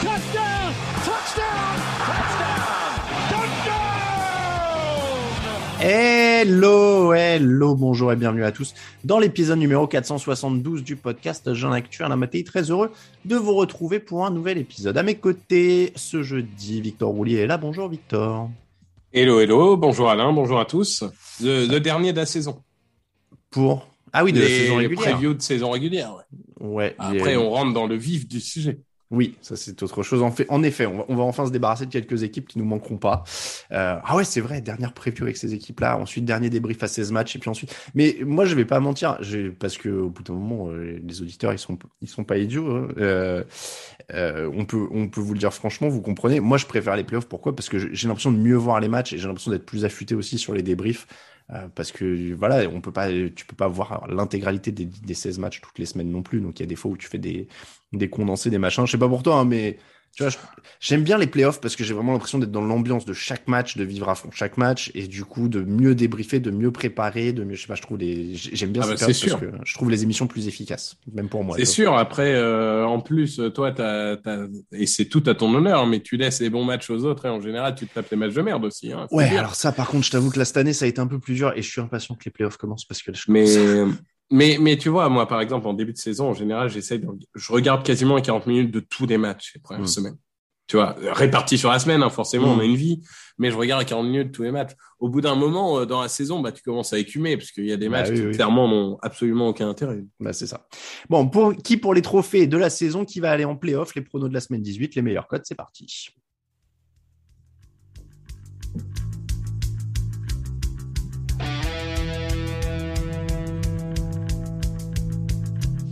Touchdown. Touchdown. Touchdown. Hello, hello, bonjour et bienvenue à tous dans l'épisode numéro 472 du podcast Jean Actu. Alain Mattei, très heureux de vous retrouver pour un nouvel épisode. À mes côtés, ce jeudi, Victor Roulier est là. Bonjour Victor. Hello, hello, bonjour Alain, bonjour à tous. Le, le dernier de la saison. Pour Ah oui, de la Les saison régulière. previews de saison régulière. ouais. Ouais. Après, les- on rentre dans le vif du sujet. Oui, ça c'est autre chose. En, fait, en effet, on va, on va enfin se débarrasser de quelques équipes qui nous manqueront pas. Euh, ah ouais, c'est vrai, dernière preview avec ces équipes-là. Ensuite, dernier débrief à 16 matchs et puis ensuite. Mais moi, je vais pas mentir, parce que au bout d'un moment, euh, les auditeurs, ils sont, ils sont pas idiots. hein. Euh, euh, on peut, on peut vous le dire franchement, vous comprenez. Moi, je préfère les playoffs. Pourquoi? Parce que j'ai l'impression de mieux voir les matchs et j'ai l'impression d'être plus affûté aussi sur les débriefs. Euh, parce que voilà, on peut pas, tu peux pas voir l'intégralité des, des 16 matchs toutes les semaines non plus. Donc il y a des fois où tu fais des, des condensés, des machins. Je sais pas pour toi, hein, mais tu vois, j'aime bien les playoffs parce que j'ai vraiment l'impression d'être dans l'ambiance de chaque match, de vivre à fond chaque match et du coup de mieux débriefer, de mieux préparer, de mieux, je sais pas, je trouve les, j'aime bien Ah bah, parce que je trouve les émissions plus efficaces, même pour moi. c'est sûr, après, euh, en plus, toi, t'as, t'as- et c'est tout à ton honneur, mais tu laisses les bons matchs aux autres et en général, tu te tapes les matchs de merde aussi. Hein, Ouais, alors ça, par contre, je t'avoue que là, cette année, ça a été un peu plus dur et je suis impatient que les playoffs commencent parce que là, je Mais, mais, mais tu vois, moi, par exemple, en début de saison, en général, j'essaye de, je regarde quasiment 40 minutes de tous les matchs les premières Mm. semaines. Tu vois, répartis sur la semaine, hein, forcément, Mm. on a une vie, mais je regarde 40 minutes de tous les matchs. Au bout d'un moment, euh, dans la saison, bah, tu commences à écumer, parce qu'il y a des Bah matchs oui, qui, oui. clairement, n'ont absolument aucun intérêt. Bah, c'est ça. Bon, pour qui pour les trophées de la saison, qui va aller en playoff, les pronos de la semaine 18, les meilleurs codes, c'est parti.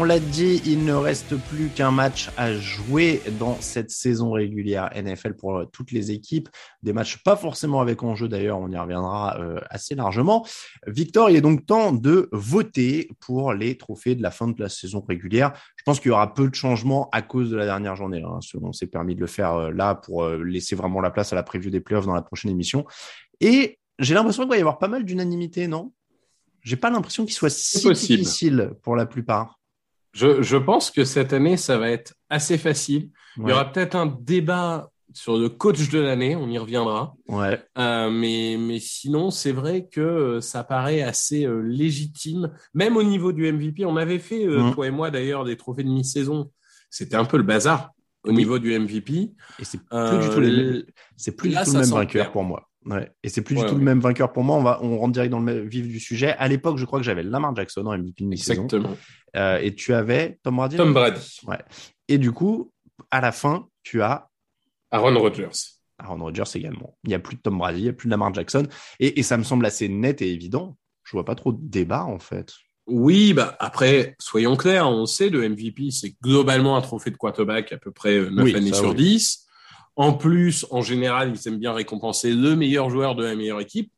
On l'a dit, il ne reste plus qu'un match à jouer dans cette saison régulière NFL pour euh, toutes les équipes. Des matchs pas forcément avec enjeu d'ailleurs, on y reviendra euh, assez largement. Victor, il est donc temps de voter pour les trophées de la fin de la saison régulière. Je pense qu'il y aura peu de changements à cause de la dernière journée. Hein. On s'est permis de le faire euh, là pour euh, laisser vraiment la place à la preview des playoffs dans la prochaine émission. Et j'ai l'impression qu'il va y avoir pas mal d'unanimité, non? J'ai pas l'impression qu'il soit si possible. difficile pour la plupart. Je, je pense que cette année, ça va être assez facile. Il y aura peut-être un débat sur le coach de l'année, on y reviendra. Ouais. Euh, mais, mais sinon, c'est vrai que euh, ça paraît assez euh, légitime, même au niveau du MVP. On avait fait, euh, Mhm. toi et moi d'ailleurs, des trophées de mi-saison. C'était un peu le bazar au Oui. niveau du MVP. Et c'est plus du tout, les... l- c'est plus là, du tout ça le même vainqueur pour moi. Ouais. Et c'est plus Ouais, du tout ouais. le même vainqueur pour moi. On va, on rentre direct dans le vif du sujet. À l'époque, je crois que j'avais Lamar Jackson en MVP de mi-saison. Exactement. Euh, et tu avais Tom Brady. Tom Brady, Et du coup, à la fin, tu as Aaron Rodgers. Aaron Rodgers également. Il n'y a plus de Tom Brady, il n'y a plus de Lamar Jackson. Et, et ça me semble assez net et évident. Je vois pas trop de débat, en fait. Oui, bah après, soyons clairs, on sait le MVP, c'est globalement un trophée de quarterback à peu près euh, 9 Oui, années ça, sur oui. 10. En plus, en général, ils aiment bien récompenser le meilleur joueur de la meilleure équipe.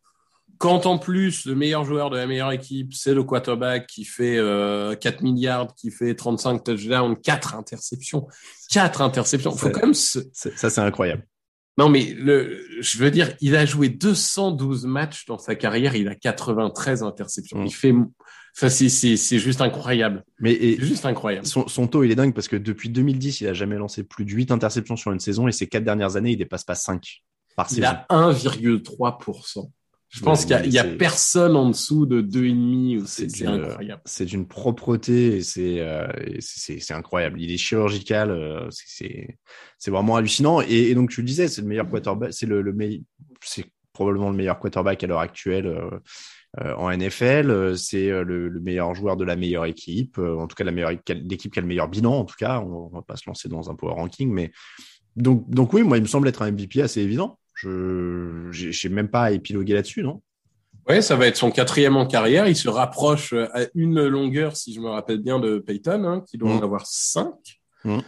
Quand en plus, le meilleur joueur de la meilleure équipe, c'est le quarterback qui fait euh, 4 milliards, qui fait 35 touchdowns, 4 interceptions. 4 interceptions. Faut quand même se... Ça, c'est incroyable. Non, mais le, je veux dire, il a joué 212 matchs dans sa carrière, il a 93 interceptions. Mm. Il fait, enfin, c'est, juste incroyable. Mais et, juste incroyable. son, son taux, il est dingue parce que depuis 2010, il a jamais lancé plus de 8 interceptions sur une saison et ces quatre dernières années, il dépasse pas 5 par Il saison. a 1,3%. Je pense qu'il y a, a personne en dessous de 2,5 ou c'est, incroyable. C'est d'une propreté et c'est euh, incroyable. Il est chirurgical, euh, c'est- vraiment hallucinant. Et, et donc tu le disais, c'est le meilleur quarterback, c'est le, le meilleur, c'est probablement le meilleur quarterback à l'heure actuelle en NFL. C'est le, le, meilleur joueur de la meilleure équipe, en tout cas la meilleure l'équipe qui a le meilleur bilan. En tout cas, on, va pas se lancer dans un power ranking, mais donc donc oui, moi il me semble être un MVP assez évident. Je j'ai même pas à épiloguer là-dessus, non? Ouais, ça va être son quatrième en carrière. Il se rapproche à une longueur, si je me rappelle bien, de Peyton, hein, qui doit en mmh. avoir cinq. Mmh.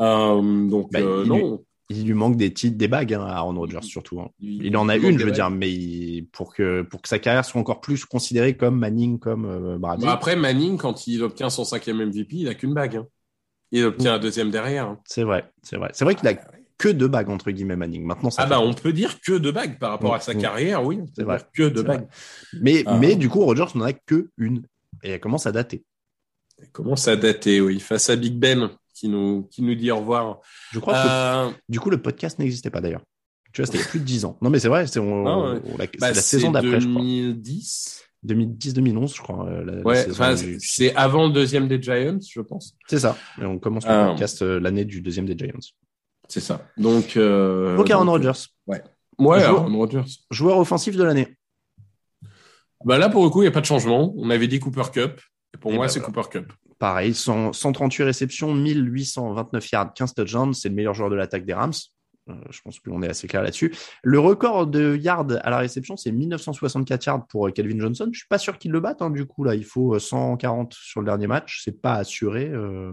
Euh, donc bah, euh, il non. Lui, il lui manque des titres, des bagues hein, à Aaron Rodgers surtout. Hein. Il, en a une, je veux dire, mais pour que pour que sa carrière soit encore plus considérée comme Manning, comme euh, Brady. Bah, après Manning, quand il obtient son cinquième MVP, il a qu'une bague. Il obtient mmh. un deuxième derrière. C'est vrai, c'est vrai. C'est vrai qu'il a ah, que deux bagues entre guillemets Manning. Maintenant, ça ah bah on peut dire que deux bagues par rapport à sa carrière, oui. C'est vrai. Que deux bagues. Mais ah. mais du coup Rodgers n'en a que une et elle commence à dater. Elle commence à dater, oui, face à Big Ben qui nous qui nous dit au revoir. Je crois que euh, du coup le podcast n'existait pas d'ailleurs. Tu vois, c'était il y a plus de dix ans. Non mais c'est vrai, c'est la, bah, la saison d'après, je crois. 2010. 2010-2011, je crois. Euh, ouais, c'est avant le deuxième des Giants, je pense. C'est ça. Et on commence le ah. podcast euh, l'année du deuxième des Giants. C'est ça. Donc, euh, donc Aaron Rodgers. Ouais. Ouais, Aaron Rodgers. Joueur offensif de l'année. Bah là, pour le coup, il n'y a pas de changement. On avait dit Cooper Cup. Et pour moi, bah c'est Cooper Cup. Pareil, 138 réceptions, 1829 yards, 15 touchdowns. C'est le meilleur joueur de l'attaque des Rams. Euh, je pense qu'on est assez clair là-dessus. Le record de yards à la réception, c'est 1964 yards pour Calvin Johnson. Je suis pas sûr qu'il le batte. Hein, du coup, là, il faut 140 sur le dernier match. C'est pas assuré. Euh...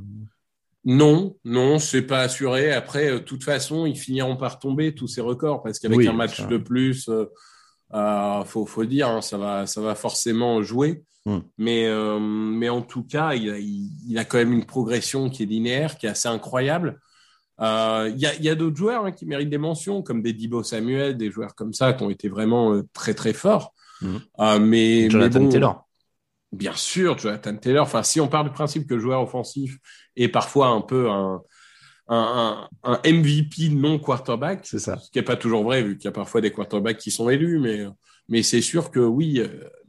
Non, non, c'est pas assuré. Après, de toute façon, ils finiront par tomber tous ces records parce qu'avec un match de plus, euh, euh, faut, faut dire, hein, ça va, ça va forcément jouer. Hmm. Mais, euh, mais en tout cas, il a, il, a, quand même une progression qui est linéaire, qui est assez incroyable. Euh, il y a, y a d'autres joueurs hein, qui méritent des mentions, comme des Dibo Samuel, des joueurs comme ça qui ont été vraiment euh, très très forts. Hmm. mais, Jonathan Taylor. Bien sûr, Jonathan Taylor. Enfin, si on part du principe que le joueur offensif est parfois un peu un, un, un, MVP non quarterback, c'est ça. Ce qui n'est pas toujours vrai, vu qu'il y a parfois des quarterbacks qui sont élus, mais mais c'est sûr que oui,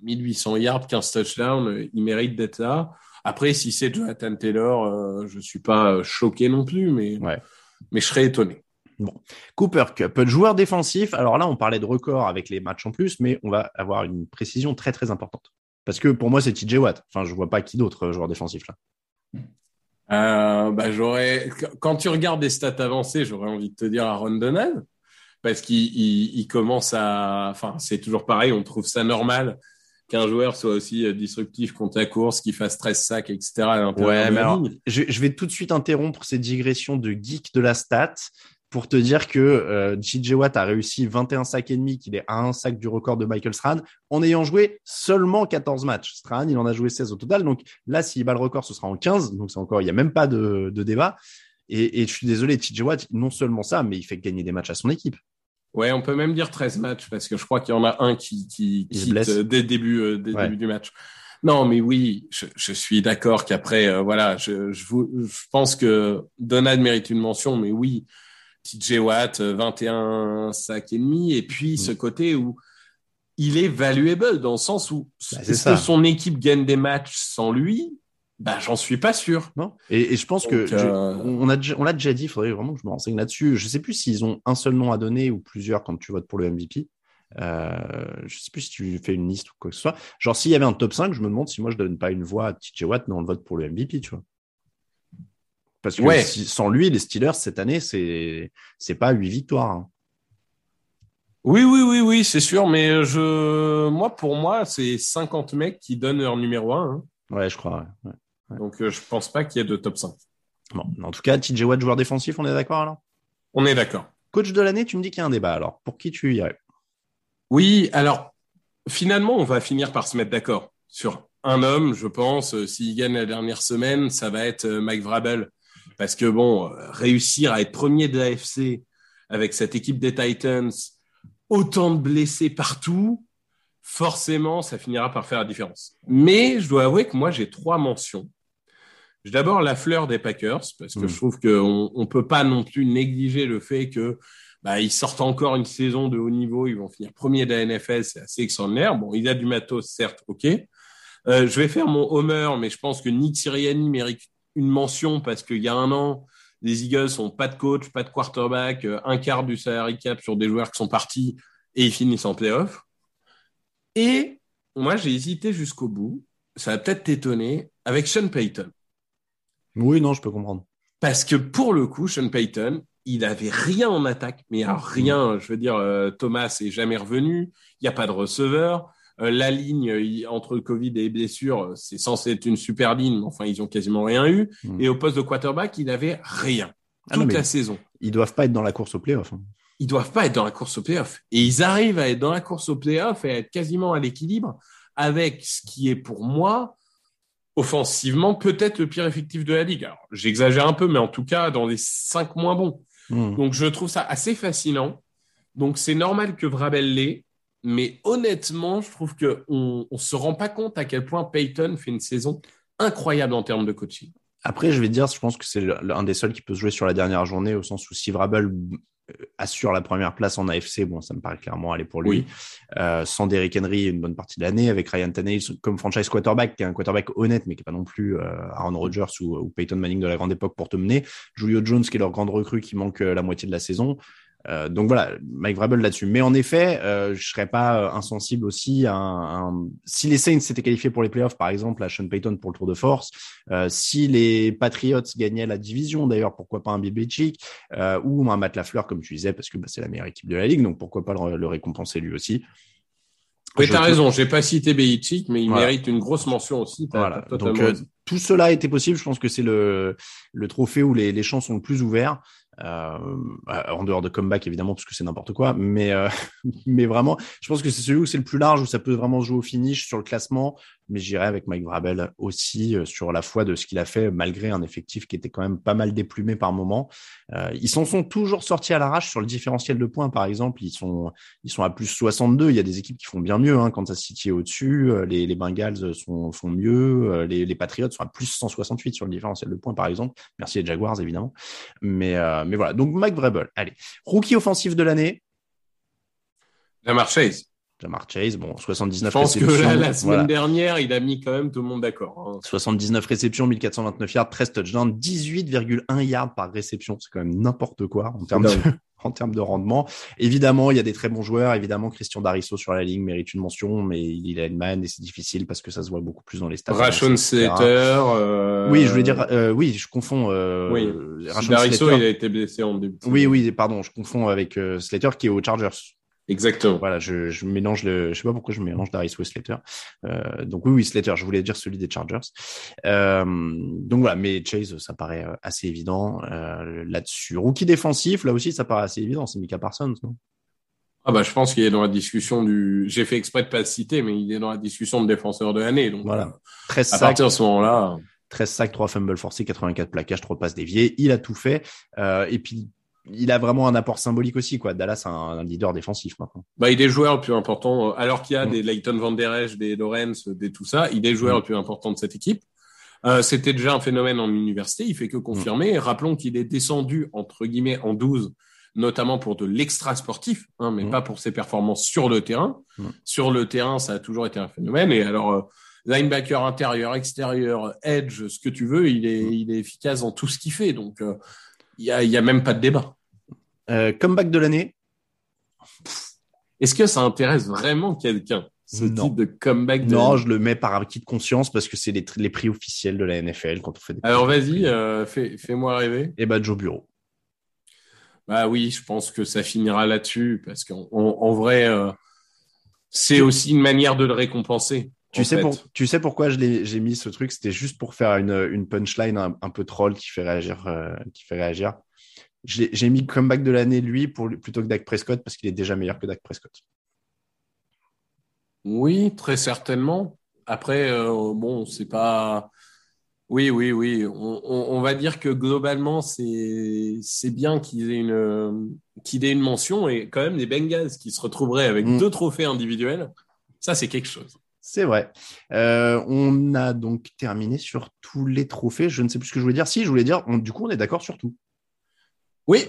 1800 euh, yards, 15 touchdowns, euh, il mérite d'être là. Après, si c'est Jonathan Taylor, euh, je suis pas choqué non plus, mais ouais. mais je serais étonné. Bon. Cooper Cup, joueur défensif. Alors là, on parlait de record avec les matchs en plus, mais on va avoir une précision très très importante. Parce que pour moi, c'est TJ Watt. Enfin, je vois pas qui d'autre euh, joueur défensif là. Euh, bah, j'aurais, quand tu regardes des stats avancées, j'aurais envie de te dire Aaron Donald, parce qu'il il, commence à, enfin, c'est toujours pareil, on trouve ça normal qu'un joueur soit aussi euh, disruptif contre la course, qu'il fasse 13 sacs, etc. ouais, mais alors, je, je, vais tout de suite interrompre ces digressions de geek de la stat pour te dire que euh, JJ Watt a réussi 21 sacs et demi, qu'il est à un sac du record de Michael Strahan, en ayant joué seulement 14 matchs. Strahan, il en a joué 16 au total. Donc là, s'il bat le record, ce sera en 15. Donc c'est encore, il n'y a même pas de, de débat. Et, et, je suis désolé, JJ Watt, non seulement ça, mais il fait gagner des matchs à son équipe. Ouais, on peut même dire 13 matchs parce que je crois qu'il y en a un qui, qui, qui euh, dès le début, euh, dès début du match. Non, mais oui, je, je suis d'accord qu'après, euh, voilà, je, je, je, pense que Donald mérite une mention, mais oui, TJ Watt, 21 euh, sacs et demi, et puis mm. ce côté où il est valuable dans le sens où bah, est-ce que son équipe gagne des matchs sans lui? Bah, j'en suis pas sûr. Non. Et, je pense que euh, on l'a déjà dit. Il faudrait vraiment que je me renseigne là-dessus. Je sais plus s'ils ont un seul nom à donner ou plusieurs quand tu votes pour le MVP. Euh, je sais plus si tu fais une liste ou quoi que ce soit. Genre s'il y avait un top 5, je me demande si moi je donne pas une voix à TJ Watt, mais on le vote pour le MVP, tu vois. Parce que sans lui, les Steelers, cette année, c'est c'est pas huit victoires. Hein. Oui, oui, oui, oui, c'est sûr. Mais je, moi, pour moi, c'est 50 mecs qui donnent leur numéro 1. Hein. Ouais, je crois. Donc, euh, je pense pas qu'il y ait de top 5. Bon, en tout cas, TJ Watt, joueur défensif, on est d'accord alors? On est d'accord. Coach de l'année, tu me dis qu'il y a un débat. Alors, pour qui tu irais? Oui, alors, finalement, on va finir par se mettre d'accord sur un homme, je pense. Euh, s'il gagne la dernière semaine, ça va être euh, Mike Vrabel parce que bon, réussir à être premier de l'AFC avec cette équipe des Titans, autant de blessés partout, forcément, ça finira par faire la différence. Mais je dois avouer que moi, j'ai trois mentions. J'ai d'abord la fleur des Packers, parce que hmm. je trouve qu'on ne peut pas non plus négliger le fait que bah, ils sortent encore une saison de haut niveau, ils vont finir premier de la NFL, c'est assez extraordinaire. Bon, il a du matos, certes, ok. Euh, je vais faire mon homer, mais je pense que Nick Sirianni mérite une mention parce qu'il y a un an, les Eagles ont pas de coach, pas de quarterback, euh, un quart du salary cap sur des joueurs qui sont partis. et ils finissent en playoff. Et moi, j'ai hésité jusqu'au bout. Ça va peut-être t'étonner avec Sean Payton. Oui, non, je peux comprendre. Parce que pour le coup, Sean Payton, il avait rien en attaque, mais alors rien. Je veux dire, euh, Thomas est jamais revenu. Il n'y a pas de receveur. Euh, la ligne entre Covid et blessure, c'est censé être une super ligne, mais enfin, ils ont quasiment rien eu. Mm. Et au poste de quarterback, il avait rien Ah toute non, la saison. Ils doivent pas être dans la course au playoff. hein. Ils doivent pas être dans la course au playoff. Et ils arrivent à être dans la course au playoff et à être quasiment à l'équilibre avec ce qui est pour moi offensivement peut-être le pire effectif de la ligue. Alors, j'exagère un peu, mais en tout cas dans les cinq moins bons. Mm. Donc je trouve ça assez fascinant. Donc c'est normal que Vrabel l'ait, mais honnêtement, je trouve que on, on se rend pas compte à quel point Peyton fait une saison incroyable en termes de coaching. Après, je vais te dire, je pense que c'est le- le- un des seuls qui peut se jouer sur la dernière journée, au sens où si Vrabel euh, assure la première place en AFC, bon, ça me paraît clairement aller pour lui. Oui. Euh, sans Derrick Henry une bonne partie de l'année, avec Ryan Tannehill comme franchise quarterback, qui est un quarterback honnête, mais qui est pas non plus euh, Aaron Rodgers ou, ou Peyton Manning de la grande époque pour te mener. Julio Jones, qui est leur grande recrue, qui manque euh, la moitié de la saison. Euh, donc voilà, Mike Vrabel là-dessus. Mais en effet, euh, je serais pas euh, insensible aussi à un, un- si les Saints s'étaient qualifiés pour les playoffs, par exemple, à Sean Payton pour le Tour de Force, euh, si les Patriots gagnaient la division, d'ailleurs, pourquoi pas un Bill Belichick euh, ou un Matt Lafleur, comme tu disais, parce que bah, c'est la meilleure équipe de la ligue, donc pourquoi pas le, le récompenser lui aussi. Oui, t'as raison. J'ai pas cité Belichick, mais il Voilà. mérite une grosse mention aussi. Voilà. Donc euh, tout cela été possible. Je pense que c'est le, le trophée où les, les champs sont le plus ouverts. Euh, en dehors de comeback évidemment parce que c'est n'importe quoi, mais euh, mais vraiment, je pense que c'est celui où c'est le plus large où ça peut vraiment jouer au finish sur le classement. Mais j'irai avec Mike Vrabel aussi euh, sur la foi de ce qu'il a fait malgré un effectif qui était quand même pas mal déplumé par moment. Euh, ils s'en sont toujours sortis à l'arrache sur le différentiel de points par exemple. Ils sont ils sont à plus 62. Il y a des équipes qui font bien mieux. Hein, Kansas City est au-dessus. euh, Les, Bengals sont, font mieux. Les, Patriots sont à plus 168 sur le différentiel de points, par exemple. Merci les Jaguars, évidemment. Mais, mais voilà. Donc, Mike Vrabel. Allez. Rookie offensif de l'année. Lamar Chase. Jamar Chase. Bon, Je 79 pense que réceptions. la, la semaine Voilà. dernière, il a mis quand même tout le monde d'accord. hein. 79 réceptions, 1429 yards, 13 touchdowns, 18,1 yards par réception. C'est quand même n'importe quoi en termes de, en termes de rendement. Évidemment, il y a des très bons joueurs. Évidemment, Christian Darisso sur la ligne mérite une mention, mais il est man et c'est difficile parce que ça se voit beaucoup plus dans les stats. Rashon. Slater. euh, Oui, je voulais dire, euh, oui, je confonds. Euh, Oui. Darisso, Slater. il a été blessé en début. Oui, oui, pardon, je confonds avec euh, Slater qui est aux Chargers. Exactement. Voilà, je, je mélange le, je sais pas pourquoi je mélange Darisso et Slater. Euh, donc oui, oui, Slater, je voulais dire celui des Chargers. Euh, donc voilà, mais Chase, ça paraît euh, assez évident euh, là-dessus. Rookie défensif, là aussi, ça paraît assez évident, c'est Mika Parsons, non? Ah bah, je pense qu'il est dans la discussion du. J'ai fait exprès de pas le citer, mais il est dans la discussion de défenseur de l'année. Donc, Voilà. euh, 13 à sacs, partir de ce moment-là, 13 sacs, 3 fumbles forcés, 84 plaquages, 3 passes déviées. Il a tout fait. Euh, et puis, il a vraiment un apport symbolique aussi, quoi. Dallas a un, un leader défensif maintenant. bah, il est joueur le plus important. euh, Alors qu'il y a Mm. des Leighton Van Der Esch, des Lawrence, des tout ça, il est joueur Mm. le plus important de cette équipe. Euh, C'était déjà un phénomène en université. Il fait que confirmer. Mm. Rappelons qu'il est descendu entre guillemets en 12 notamment pour de l'extra sportif, hein, mais pas pour ses performances sur le terrain. Sur le terrain, ça a toujours été un phénomène. Et alors, euh, linebacker intérieur, extérieur, edge, ce que tu veux, il est, il est efficace dans tout ce qu'il fait. Donc, euh, il y a, il y a même pas de débat. Euh, comeback de l'année. Est-ce que ça intéresse vraiment quelqu'un, ce Non. type de comeback de... Non, je le mets par acquis de conscience parce que c'est les, les prix officiels de la NFL quand on fait des. Alors, vas-y, euh, fais, fais-moi rêver. Et bah Joe Bureau. Bah oui, je pense que ça finira là-dessus parce qu'en en, en vrai, euh, c'est aussi une manière de le récompenser. Tu sais, fait. pour, tu sais pourquoi j'ai mis ce truc? C'était juste pour faire une, une punchline un, un peu troll qui fait réagir. euh, qui fait réagir. J'ai mis comeback de l'année lui pour, plutôt que Dak Prescott parce qu'il est déjà meilleur que Dak Prescott. Oui, très certainement. Après, euh, bon, c'est pas. Oui, oui, oui. On, on, on va dire que globalement, c'est bien qu'il ait une ait une mention et quand même les Bengals qui se retrouveraient avec Mm. deux trophées individuels, ça c'est quelque chose. C'est vrai. Euh, on a donc terminé sur tous les trophées. Je ne sais plus ce que je voulais dire. Si, je voulais dire, on- du coup, on est d'accord sur tout. Oui,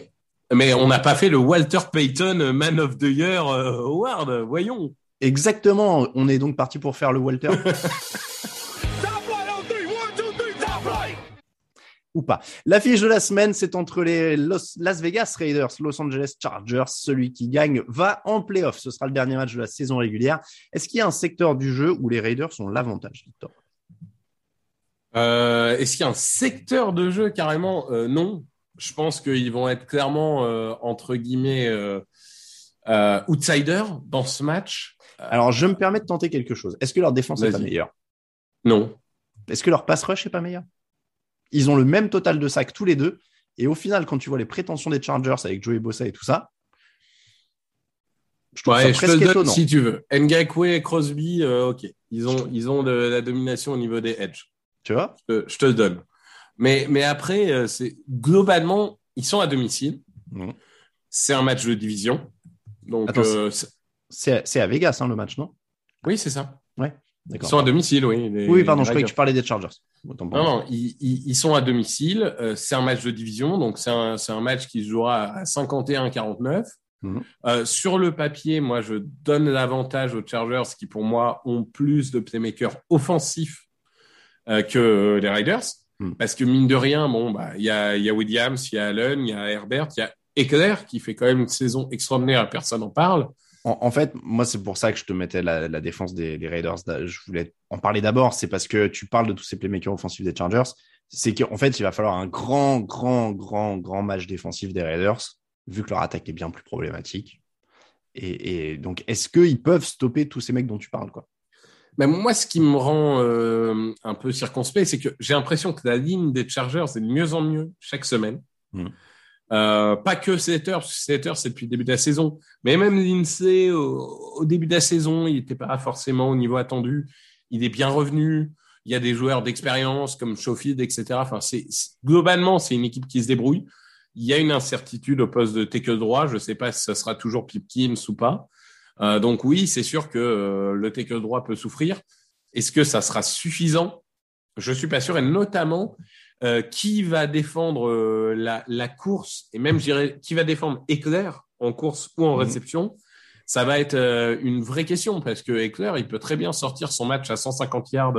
mais on n'a pas fait le Walter Payton Man of the Year euh, Award. Voyons. Exactement. On est donc parti pour faire le Walter. ou pas. L'affiche de la semaine, c'est entre les Las Vegas Raiders, Los Angeles Chargers. Celui qui gagne va en playoff. Ce sera le dernier match de la saison régulière. Est-ce qu'il y a un secteur du jeu où les Raiders ont l'avantage, Victor? Euh, Est-ce qu'il y a un secteur de jeu carrément? Euh, Non. Je pense qu'ils vont être clairement, euh, entre guillemets, outsiders dans ce match. Alors, je me permets de tenter quelque chose. Est-ce que leur défense est pas meilleure? Non. Est-ce que leur pass rush est pas meilleur? Ils ont le même total de sacs tous les deux. Et au final, quand tu vois les prétentions des Chargers avec Joey Bossa et tout ça, je trouve ça presque étonnant. si tu veux. Ngakwe et Crosby, euh, ok. Ils ont, ils ont de la domination au niveau des edges. Tu vois? Je te, le donne. Mais, mais après, euh, c'est globalement, ils sont à domicile. Mmh. C'est un match de division. Donc, euh, c'est à Vegas, hein, le match, non? Oui, c'est ça. Ouais. Ils sont à domicile, oui. oui, pardon, je croyais que tu parlais des Chargers. Non, non, ils, sont à domicile. Euh, c'est un match de division, donc c'est un, un, match qui se jouera à 51-49. Mhm. Euh, sur le papier, moi, je donne l'avantage aux Chargers qui, pour moi, ont plus de playmakers offensifs euh, que les Riders. Mhm. Parce que, mine de rien, bon, bah, il y a, y a Williams, il y a Allen, il y a Herbert, il y a Eckler qui fait quand même une saison extraordinaire, personne n'en parle. En, fait, moi, c'est pour ça que je te mettais la, défense des, Raiders. Je voulais en parler d'abord. C'est parce que tu parles de tous ces playmakers offensifs des Chargers. C'est qu'en fait, il va falloir un grand, grand, grand, grand match défensif des Raiders, vu que leur attaque est bien plus problématique. Et, donc, est-ce qu'ils peuvent stopper tous ces mecs dont tu parles, quoi? Ben moi, ce qui me rend euh, un peu circonspect, c'est que j'ai l'impression que la ligne des Chargers est de mieux en mieux chaque semaine. Hmm. Euh, pas que Setter, parce que Setter, c'est depuis le début de la saison. Mais même Lindsay, au, début de la saison, il n'était pas forcément au niveau attendu. Il est bien revenu. Il y a des joueurs d'expérience comme Schofield, etc. Enfin, globalement, c'est une équipe qui se débrouille. Il y a une incertitude au poste de tackle droit. Je ne sais pas si ce sera toujours Pipkins ou pas. Euh, donc oui, c'est sûr que euh, le tackle droit peut souffrir. Est-ce que ça sera suffisant? Je suis pas sûr. Et notamment, euh, qui va défendre euh, la, la, course et même je dirais qui va défendre Éclair en course ou en mhm. réception, ça va être euh, une vraie question parce que Éclair il peut très bien sortir son match à 150 yards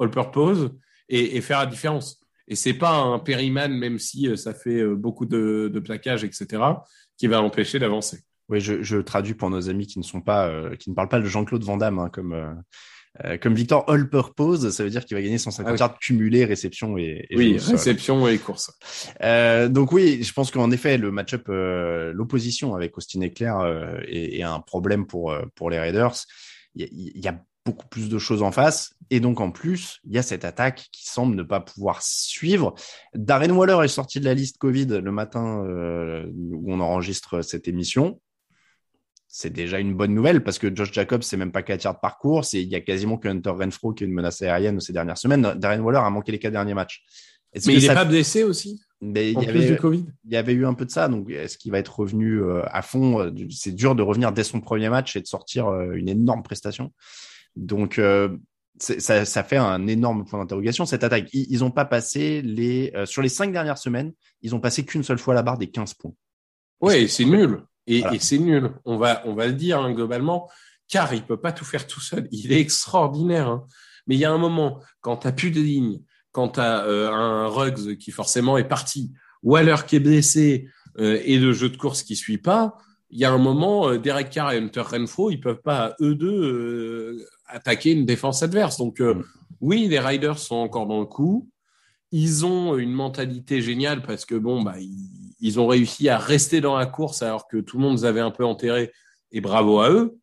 all-purpose et, et, faire la différence. Et c'est pas un Perryman même si ça fait beaucoup de, de plaquages etc qui va l'empêcher d'avancer. Oui, je, je, traduis pour nos amis qui ne sont pas, qui ne parlent pas de Jean-Claude Van Damme, hein, comme euh, comme Victor All Purpose, ça veut dire qu'il va gagner 150 yards cumulés, réception et, et oui, réception et course. Euh, donc oui, je pense qu'en effet, le match-up, euh, l'opposition avec Austin Eclair euh, est, est, un problème pour pour les Raiders. Il y, y, a beaucoup plus de choses en face, et donc en plus, il y a cette attaque qui semble ne pas pouvoir suivre. Darren Waller est sorti de la liste Covid le matin où on enregistre cette émission c'est déjà une bonne nouvelle parce que Josh Jacobs, c'est même pas 4 yards par course et il y a quasiment que Hunter Renfro qui est une menace aérienne ces dernières semaines. Darren Waller a manqué les quatre derniers matchs. Mais il n'est pas blessé aussi mais il y, avait, COVID? il y avait eu un peu de ça, donc est-ce qu'il va être revenu euh, à fond? Euh, C'est dur de revenir dès son premier match et de sortir euh, une énorme prestation. Donc ça, ça, fait un énorme point d'interrogation cette attaque. Ils n'ont pas passé les sur les cinq dernières semaines, ils ont passé qu'une seule fois la barre des 15 points. Oui, c'est nul. Et, c'est nul. On va, on va le dire hein, globalement, car il peut pas tout faire tout seul. Il est extraordinaire. Hein. Mais il y a un moment, quand tu plus de ligne, quand tu as euh, un Ruggs qui forcément est parti, Waller qui est blessé euh, et le jeu de course qui suit pas, il y a un moment, euh, Derek Carr et Hunter Renfro, ils peuvent pas eux deux attaquer une défense adverse. Donc mm. oui, les Riders sont encore dans le coup. Ils ont une mentalité géniale parce que bon, bah, ils, ont réussi à rester dans la course alors que tout le monde les avait un peu enterrés et bravo à eux.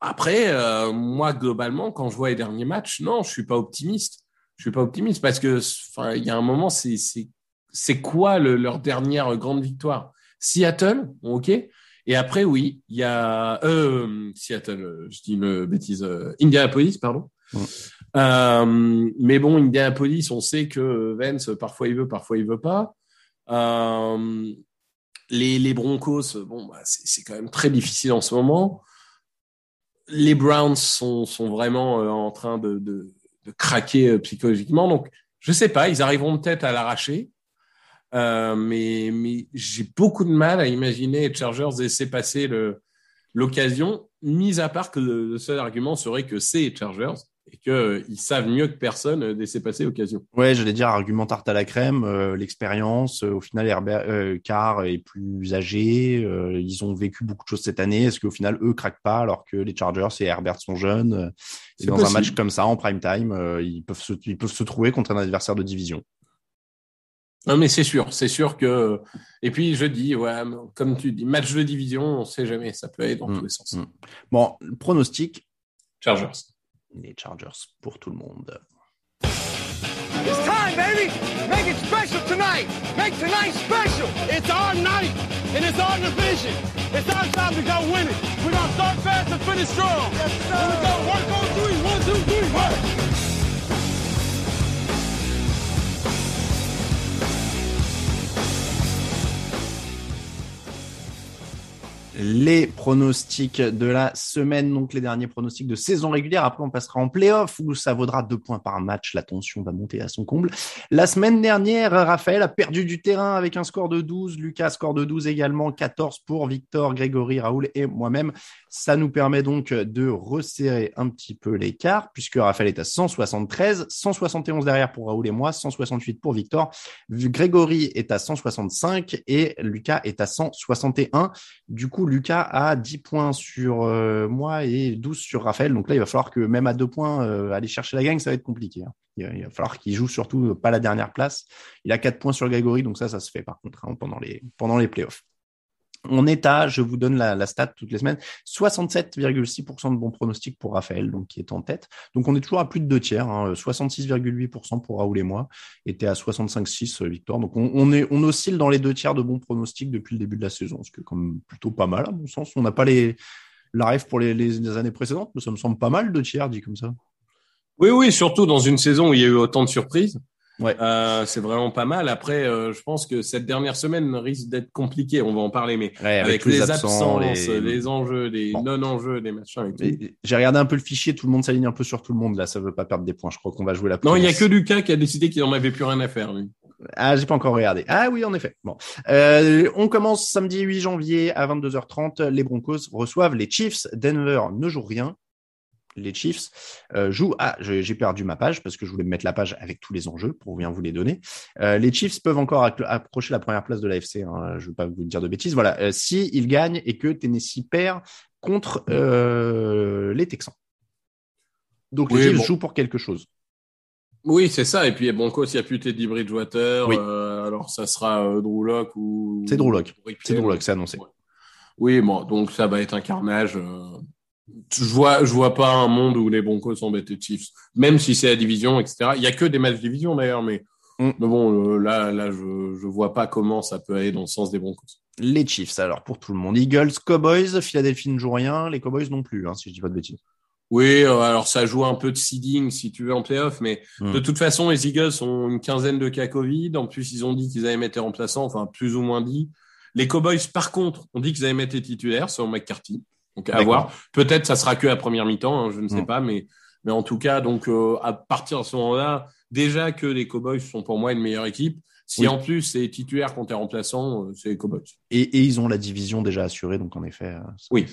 Après, euh, moi, globalement, quand je vois les derniers matchs, non, je suis pas optimiste. Je suis pas optimiste parce que, il y a un moment, c'est, c'est, quoi leur dernière grande victoire? Seattle, ok. Et après, oui, il y a euh, Seattle, je dis une bêtise, euh, Indianapolis, pardon. Euh, mais bon, Indianapolis, on sait que Vance, parfois il veut, parfois il veut pas. Euh, les, Broncos, bon, bah, c'est quand même très difficile en ce moment. Les Browns sont, vraiment euh, en train de, craquer euh, psychologiquement. Donc, je sais pas, ils arriveront peut-être à l'arracher. Mais j'ai beaucoup de mal à imaginer les Chargers laisser passer l'occasion, mis à part que le, seul argument serait que c'est Chargers et qu'ils savent mieux que personne laisser passer l'occasion. Ouais, j'allais dire argument tarte à la crème, l'expérience. au final, Herbert Carr est plus âgé. ils ont vécu beaucoup de choses cette année. Est-ce qu'au final, eux craquent pas alors que les Chargers et Herbert sont jeunes Et dans un match comme ça, en prime time, ils peuvent se, ils peuvent se trouver contre un adversaire de division? Non, mais c'est sûr, c'est sûr que. Et puis, je dis, ouais, comme tu dis, match de division, on ne sait jamais, ça peut aller dans mm, tous les sens. Mm. Bon, pronostic. Chargers. Les Chargers pour tout le monde. It's time, baby! Make it special tonight! Make tonight special! It's our night, and it's our division. It's our time to go win it. We're gonna start fast and finish strong. Three. One, two, three! Les pronostics de la semaine, donc les derniers pronostics de saison régulière. Après, on passera en playoff où ça vaudra deux points par match. La tension va monter à son comble. La semaine dernière, Raphaël a perdu du terrain avec un score de 12. Lucas, score de 12 également. 14 pour Victor, Grégory, Raoul et moi-même. Ça nous permet donc de resserrer un petit peu l'écart puisque Raphaël est à 173, 171 derrière pour Raoul et moi, 168 pour Victor. Grégory est à 165 et Lucas est à 161. Du coup, Lucas a 10 points sur euh, moi et 12 sur Raphaël. Donc là, il va falloir que même à deux points, euh, aller chercher la gagne, ça va être compliqué. Hein. Il, va, falloir qu'il joue surtout pas la dernière place. Il a 4 points sur Grégory, donc ça, ça se fait par contre hein, pendant les pendant les playoffs. On est à, je vous donne la, stat toutes les semaines, 67,6% de bons pronostics pour Raphaël, donc qui est en tête. Donc on est toujours à plus de deux tiers, 66,8% hein, pour Raoul et moi, était à 65,6 euh, victoire. Donc on, est, on oscille dans les deux tiers de bons pronostics depuis le début de la saison, ce qui est plutôt pas mal à mon sens. On n'a pas les la rêve pour les, les, années précédentes, mais ça me semble pas mal deux tiers dit comme ça. Oui, oui, surtout dans une saison où il y a eu autant de surprises. Ouais. Euh, c'est vraiment pas mal. Après, euh, je pense que cette dernière semaine risque d'être compliquée. On va en parler, mais avec, les, absences, les... enjeux, les non-enjeux, les machins J'ai regardé un peu le fichier. Tout le monde s'aligne un peu sur tout le monde. Là, ça veut pas perdre des points. Je crois qu'on va jouer la. Non, il y a que Lucas qui a décidé qu'il en avait plus rien à faire. Lui. Ah, j'ai pas encore regardé. Ah oui, en effet. Bon, euh, on commence samedi 8 janvier à 22h30. Les Broncos reçoivent les Chiefs. Denver ne joue rien les Chiefs euh, jouent. Ah, j'ai perdu ma page parce que je voulais mettre la page avec tous les enjeux pour bien vous les donner. Euh, les Chiefs peuvent encore approcher la première place de l'AFC. Hein, je ne veux pas vous dire de bêtises. Voilà, euh, si ils gagnent et que Tennessee perd contre les Texans. Donc les Chiefs jouent pour quelque chose. Oui, c'est ça. Et puis Broncos, il n'y a plus Teddy Bridgewater. alors ça sera Drew Locke ou. C'est Drew Locke. C'est Drew Locke, c'est annoncé. Oui, bon, donc ça va être un carnage je vois, je vois pas un monde où les Broncos sont les Chiefs, même si c'est la division, etc. Il y a que des matchs division d'ailleurs, mais, mm. mais bon, euh, là, là, je, je vois pas comment ça peut aller dans le sens des Broncos. Les Chiefs, alors pour tout le monde, Eagles, Cowboys, Philadelphie ne joue rien, les Cowboys non plus, hein, si je dis pas de bêtises. Oui, euh, alors ça joue un peu de seeding si tu veux en playoff, mais mm. de toute façon, les Eagles ont une quinzaine de cas Covid. En plus, ils ont dit qu'ils allaient mettre les remplaçants, enfin plus ou moins dit. Les Cowboys, par contre, ont dit qu'ils allaient mettre les titulaires, selon McCarthy. Donc à voir. Peut-être ça sera que la première mi-temps, hein, je ne sais mm. pas, mais mais en tout cas, donc euh, à partir de ce moment-là, déjà que les Cowboys sont pour moi une meilleure équipe. Si en plus c'est titulaire contre les remplaçants, euh, c'est les Cowboys. Et, et, ils ont la division déjà assurée, donc en effet. Euh, oui.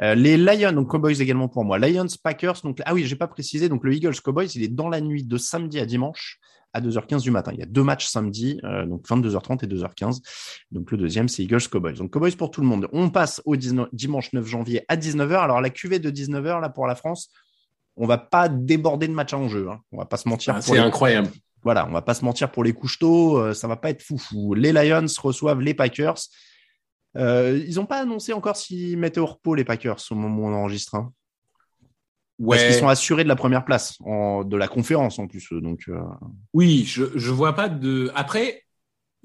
les Lions, donc Cowboys également pour moi. Lions, Packers, donc ah oui, j'ai pas précisé, donc le Eagles Cowboys, il est dans la nuit de samedi à dimanche à 2h15 du matin. Il y a deux matchs samedi, euh, donc 22h30 et 2h15. Donc le deuxième, c'est Eagles Cowboys. Donc Cowboys pour tout le monde. On passe au dimanche 9 janvier à 19h. Alors la cuvée de 19h là pour la France, on va pas déborder de match en jeu. Hein. On va pas se mentir. Ah, c'est incroyable. Voilà, on va pas se mentir pour les couches tôt. Euh, ça va pas être foufou. Les Lions reçoivent les Packers. Euh, ils n'ont pas annoncé encore s'ils mettaient au repos les Packers au moment où on enregistre. Hein. Ouais. Parce qu'ils sont assurés de la première place en, de la conférence en plus. Donc, euh... Oui, je je vois pas de. Après,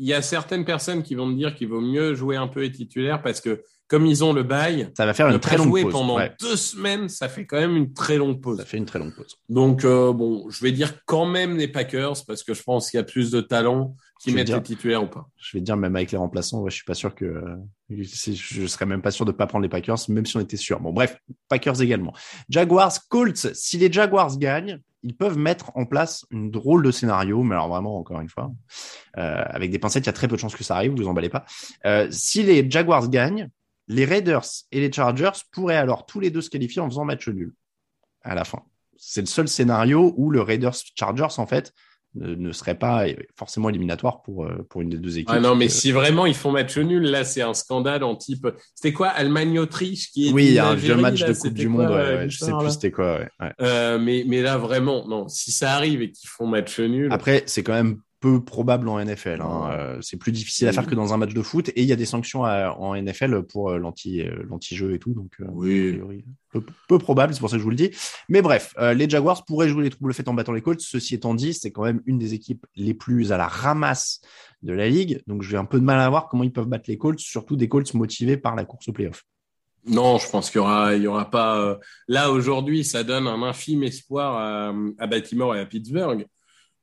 il y a certaines personnes qui vont me dire qu'il vaut mieux jouer un peu les titulaires parce que comme ils ont le bail, ça va faire une très longue pause. pendant deux semaines, ça fait quand même une très longue pause. Ça fait une très longue pause. Donc euh, bon, je vais dire quand même les Packers parce que je pense qu'il y a plus de talent qui mettent les titulaires ou pas. Je vais dire même avec les remplaçants, ouais, je suis pas sûr que je serais même pas sûr de pas prendre les Packers, même si on était sûr. Bon bref, Packers également. Jaguars, Colts. Si les Jaguars gagnent, ils peuvent mettre en place une drôle de scénario, mais alors vraiment, encore une fois, euh, avec des pincettes, il y a très peu de chances que ça arrive, vous emballez pas. Euh, si les Jaguars gagnent, les Raiders et les Chargers pourraient alors tous les deux se qualifier en faisant match nul à la fin. c'est le seul scénario où le Raiders Chargers en fait ne, ne serait pas forcément éliminatoire pour euh, pour une des deux équipes. Ah non, mais Euh, si vraiment ils font match nul, là, c'est un scandale en type. C'était quoi, Allemagne-Autriche qui est oui, il y a un vieux match là, de Coupe du quoi, Monde. ouais, euh, ouais, je sais plus c'était quoi. ouais. Euh, mais, mais là, vraiment, non. Si ça arrive et qu'ils font match nul. Après, c'est quand même peu probable en NFL. Hein. Euh, c'est plus difficile à faire que dans un match de foot et il y a des sanctions à- en NFL pour euh, l'anti euh, l'anti-jeu et tout. Donc, oui. peu, peu probable, c'est pour ça que je vous le dis. Mais bref, les Jaguars pourraient jouer les troubles faits en battant les Colts. Ceci étant dit, c'est quand même une des équipes les plus à la ramasse de la ligue. Donc, j'ai un peu de mal à voir comment ils peuvent battre les Colts, surtout des Colts motivés par la course au playoff. Non, je pense qu'il y aura, il y aura pas. Là aujourd'hui, ça donne un infime espoir à, à Baltimore et à Pittsburgh,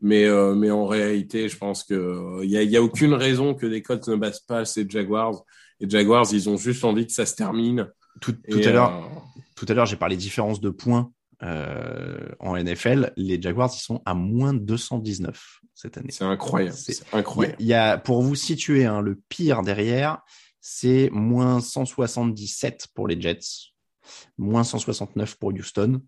mais euh, mais en réalité, je pense que euh, il y a, y a aucune raison que les Colts ne battent pas ces Jaguars. Les Jaguars, ils ont juste envie que ça se termine. Tout, tout Et, à l'heure, euh, tout à l'heure, j'ai parlé différence de points euh, en NFL. Les Jaguars, ils sont à moins 219 cette année. c'est incroyable. C'est- incroyable. il y a, pour vous situer, hein, le pire derrière, c'est moins 177 pour les Jets, moins 169 pour Houston,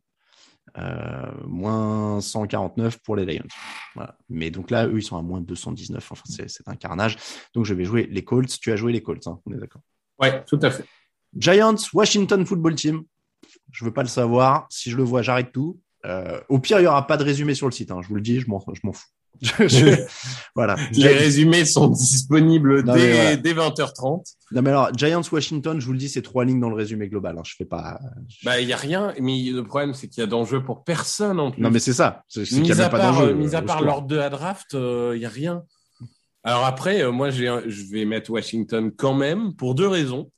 euh, moins 149 pour les Lions. Voilà. Mais donc là, eux, ils sont à moins 219. Enfin, c'est un carnage. Donc, je vais jouer les Colts. Tu as joué les Colts, hein, on est d'accord. Ouais, tout à fait. Giants, Washington Football Team. Je veux pas le savoir. Si je le vois, j'arrête tout. Euh, au pire, il y aura pas de résumé sur le site. hein. Je vous le dis, je m'en fous. Je- je- voilà. Les résumés sont disponibles Non, dès, voilà. dès 20h30. Non, mais alors, Giants Washington, je vous le dis, c'est trois lignes dans le résumé global. Hein. Je fais pas. je- Bah, il y a rien, mais le problème, c'est qu'il y a d'enjeu pour personne en plus. Non, mais c'est ça. C'est c'est qu'il y mis a à même pas part, d'enjeu. euh, mis à part l'ordre 2 à draft, il n'y a rien. Alors après, euh, moi, j'ai, je vais mettre Washington quand même pour deux raisons.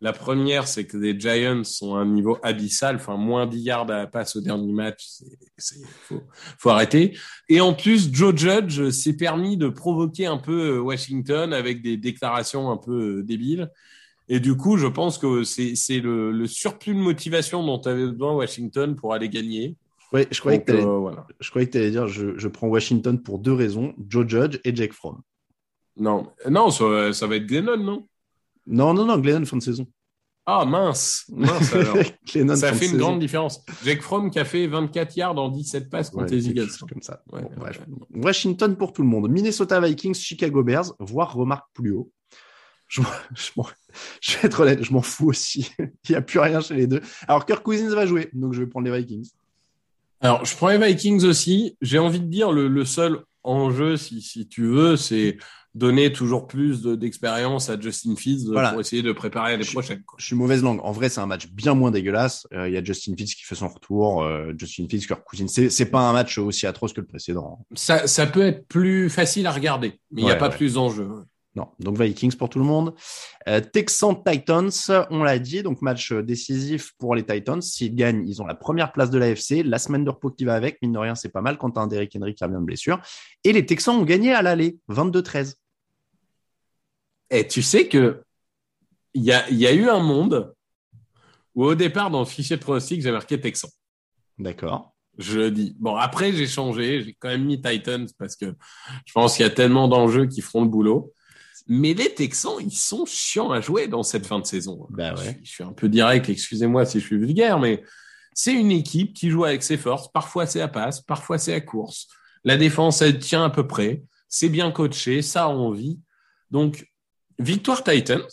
La première, c'est que les Giants sont à un niveau abyssal, enfin moins 10 yards à la passe au dernier match, c'est faut, faut arrêter. Et en plus, Joe Judge s'est permis de provoquer un peu euh, Washington avec des déclarations un peu euh, débiles. Et du coup, je pense que c'est, le, le surplus de motivation dont avait besoin Washington pour aller gagner. Ouais, je croyais Donc, que t'allais, euh, voilà. je croyais que t'allais dire, je, je prends Washington pour deux raisons. Joe Judge et Jake Fromm. Non, non, ça, ça va être Glennon, non? Non, non, non, Glennon fin de saison. Ah mince, mince alors. Glennon ça fait une saison. grande différence. Jake Fromm qui a fait 24 yards en 17 passes contre Ouais, les Eagles. comme ça. Ouais, Bon, ouais, bref. ouais. Washington pour tout le monde. Minnesota Vikings, Chicago Bears, voire remarque plus haut. Je, vais être honnête, je m'en fous aussi. Il n'y a plus rien chez les deux. Alors, Kirk Cousins va jouer, donc je vais prendre les Vikings. Alors, je prends les Vikings aussi. J'ai envie de dire le, le seul enjeu, si, si tu veux, c'est donner toujours plus de- d'expérience à Justin Fields Voilà. pour essayer de préparer les Je- prochaines. quoi. Je suis mauvaise langue. En vrai, c'est un match bien moins dégueulasse. Euh, Il y a Justin Fields qui fait son retour. euh, Justin Fields, Kirk Cousins. C'est, c'est pas un match aussi atroce que le précédent. Ça, ça peut être plus facile à regarder, mais il n'y a Ouais, pas ouais. plus d'enjeu. Non, donc Vikings pour tout le monde. Euh, Texans Titans, on l'a dit, donc match euh, décisif pour les Titans. S'ils gagnent, ils ont la première place de l'AFC. La semaine de repos qui va avec, mine de rien, c'est pas mal quand t'as un Derrick Henry qui revient de blessure. Et les Texans ont gagné à l'aller, 22-13. Et tu sais que il y a, y a eu un monde où au départ, dans le fichier de pronostic, j'ai marqué Texan. D'accord. Je le dis. Bon, après, j'ai changé. J'ai quand même mis Titans parce que je pense qu'il y a tellement d'enjeux qui feront le boulot. Mais les Texans, ils sont chiants à jouer dans cette fin de saison. Bah je, ouais. suis, je suis un peu direct, excusez-moi si je suis vulgaire, mais c'est une équipe qui joue avec ses forces. Parfois, c'est à passe, parfois, c'est à course. La défense, elle tient à peu près. C'est bien coaché, ça a envie. Donc, victoire Titans,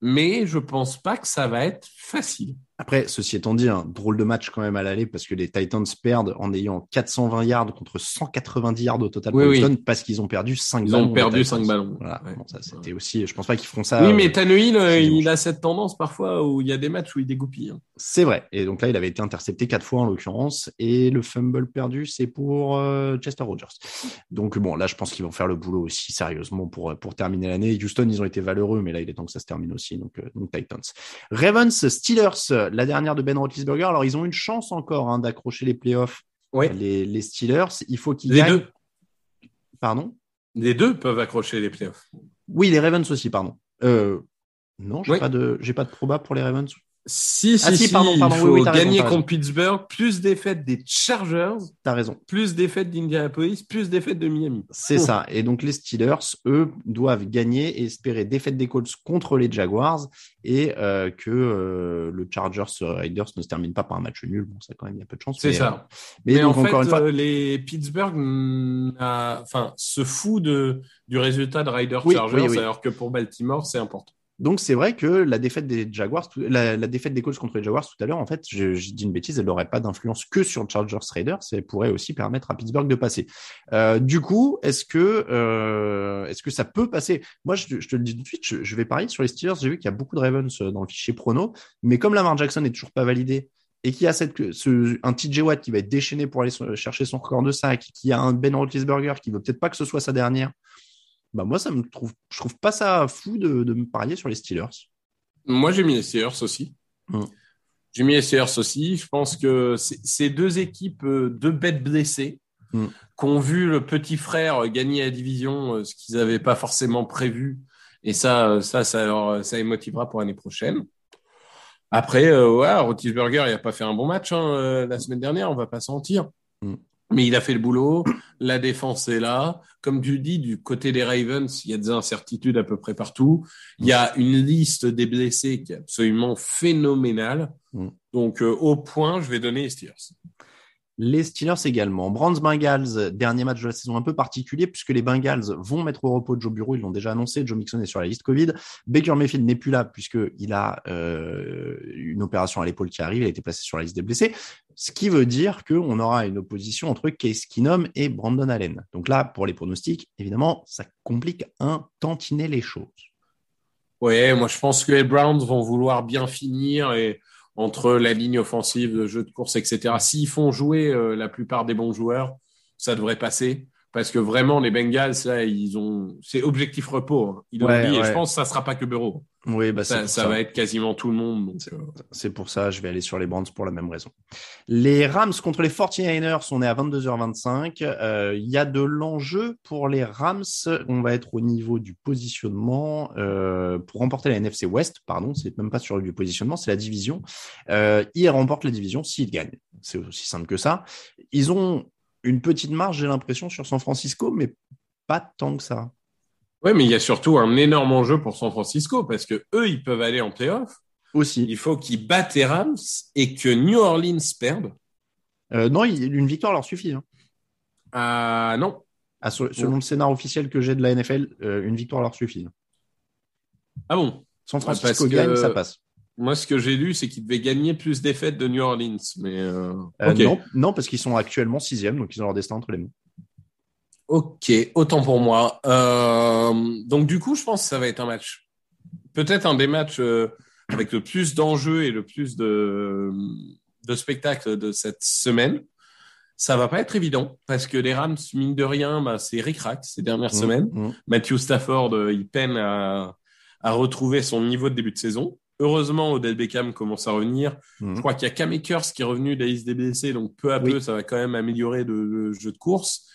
mais je pense pas que ça va être facile. Après, ceci étant dit, un drôle de match quand même à l'aller parce que les Titans perdent en ayant 420 yards contre 190 yards au total Oui, oui. Parce qu'ils ont perdu 5 Ils ballons. ont les perdu Titans. 5 ballons. Voilà. Ouais. Bon, ça, c'était aussi, je pense pas qu'ils feront ça. oui, euh, mais Tannehill, euh, il a cette tendance parfois où il y a des matchs où il dégoupille. hein. C'est vrai. Et donc là, il avait été intercepté quatre fois en l'occurrence. Et le fumble perdu, c'est pour euh, Chester Rogers. Donc bon, là, je pense qu'ils vont faire le boulot aussi sérieusement pour, pour terminer l'année. Houston, ils ont été valeureux, mais là, il est temps que ça se termine aussi. Donc, euh, donc Titans. Ravens, Steelers, la dernière de Ben Roethlisberger. Alors, ils ont une chance encore hein, d'accrocher les playoffs. Ouais. Les, les Steelers, il faut qu'ils Les gagnent. deux, Pardon? Les deux peuvent accrocher les playoffs. Oui, les Ravens aussi, pardon. Euh, non, j'ai Oui. pas de, j'ai pas de proba pour les Ravens. Si, si, Ah, si, si, pardon, pardon, il faut oui, gagner raison. contre Pittsburgh, plus défaite des Chargers, T'as raison. plus défaite d'Indianapolis, plus défaite de Miami. C'est ça. Et donc les Steelers, eux, doivent gagner et espérer défaite des Colts contre les Jaguars et euh, que euh, le Chargers Raiders ne se termine pas par un match nul. Bon, ça quand même, il y a peu de chance. C'est ça. euh, mais, Mais, donc en fait, encore une fois, les Pittsburgh enfin, se fout de, du résultat de Riders Oui, Chargers, oui. alors que pour Baltimore, c'est important. Donc c'est vrai que la défaite des Jaguars, Colts contre les Jaguars tout à l'heure, en fait, je, dis une bêtise, elle n'aurait pas d'influence que sur Chargers Raiders, elle pourrait aussi permettre à Pittsburgh de passer. Euh, du coup, est-ce que euh, est-ce que ça peut passer? Moi, je, te le dis tout de suite, je, vais parier sur les Steelers. J'ai vu qu'il y a beaucoup de Ravens euh, dans le fichier prono, mais comme Lamar Jackson est toujours pas validé et qu'il y a cette, ce, un TJ Watt qui va être déchaîné pour aller chercher son record de sac, qui a un Ben Roethlisberger qui veut peut-être pas que ce soit sa dernière. Bah moi, ça me trouve, je trouve pas ça fou de, de me parier sur les Steelers. Moi, j'ai mis les Steelers aussi. Mm. J'ai mis les Steelers aussi. Je pense que c'est- ces deux équipes, euh, deux bêtes blessées, Mm. qui ont vu le petit frère gagner la division, euh, ce qu'ils n'avaient pas forcément prévu. Et ça, euh, ça, ça, leur- ça les motivera pour l'année prochaine. Après, euh, ouais, Roethlisberger, il a pas fait un bon match hein, euh, la semaine dernière, on va pas se mentir. Mm. Mais il a fait le boulot, la défense est là. Comme tu dis, du côté des Ravens, il y a des incertitudes à peu près partout. Il y a une liste des blessés qui est absolument phénoménale. Mm. Donc, euh, au point, je vais donner les Steelers. Les Steelers également. Browns Bengals, dernier match de la saison un peu particulier puisque les Bengals vont mettre au repos Joe Bureau, ils l'ont déjà annoncé. Joe Mixon est sur la liste Covid. Baker Mayfield n'est plus là puisqu'il a euh, une opération à l'épaule qui arrive, il a été placé sur la liste des blessés. Ce qui veut dire qu'on aura une opposition entre Case Keenum et Brandon Allen. Donc là, pour les pronostics, évidemment, ça complique un tantinet les choses. Ouais, moi je pense que les Browns vont vouloir bien finir et entre la ligne offensive, le jeu de course, etc. S'ils font jouer euh, la plupart des bons joueurs, ça devrait passer. Parce que vraiment, les Bengals, là, ils ont, c'est objectif repos. hein. Ils l'ont Ouais, dit, et je pense que ça sera pas que Bureau. Oui, bah, Ça, pour ça ça. va être quasiment tout le monde. Euh, C'est pour ça, je vais aller sur les Browns pour la même raison. Les Rams contre les 49ers, on est à 22h25. Euh, Il y a de l'enjeu pour les Rams. On va être au niveau du positionnement. euh, pour remporter la NFC West, pardon, c'est même pas sur du positionnement, c'est la division. Ils remportent la division s'ils gagnent. C'est aussi simple que ça. Ils ont une petite marge, j'ai l'impression, sur San Francisco, mais pas tant que ça. Ouais, mais il y a surtout un énorme enjeu pour San Francisco parce que eux, ils peuvent aller en playoff. Aussi. Il faut qu'ils battent les Rams et que New Orleans perde. Euh, non, une victoire leur suffit. hein. Ah non. Ah, selon le scénar officiel que j'ai de la NFL, euh, une victoire leur suffit. Ah bon. San Francisco gagne, ça passe. Moi, ce que j'ai lu, c'est qu'ils devaient gagner plus des défaites de New Orleans. Mais euh, Euh, non, non, parce qu'ils sont actuellement sixième, donc ils ont leur destin entre les mains. Ok, autant pour moi. Euh, donc du coup, je pense que ça va être un match, peut-être un des matchs euh, avec le plus d'enjeux et le plus de, de spectacles de cette semaine. Ça va pas être évident parce que les Rams, mine de rien, bah, c'est ric-rac ces dernières semaines. Mmh, mmh. Matthew Stafford, euh, il peine à, à retrouver son niveau de début de saison. Heureusement, Odell Beckham commence à revenir. Mhm. Je crois qu'il y a Cam Akers qui est revenu de la liste des blessés, donc peu à Oui. peu, ça va quand même améliorer le, le jeu de course.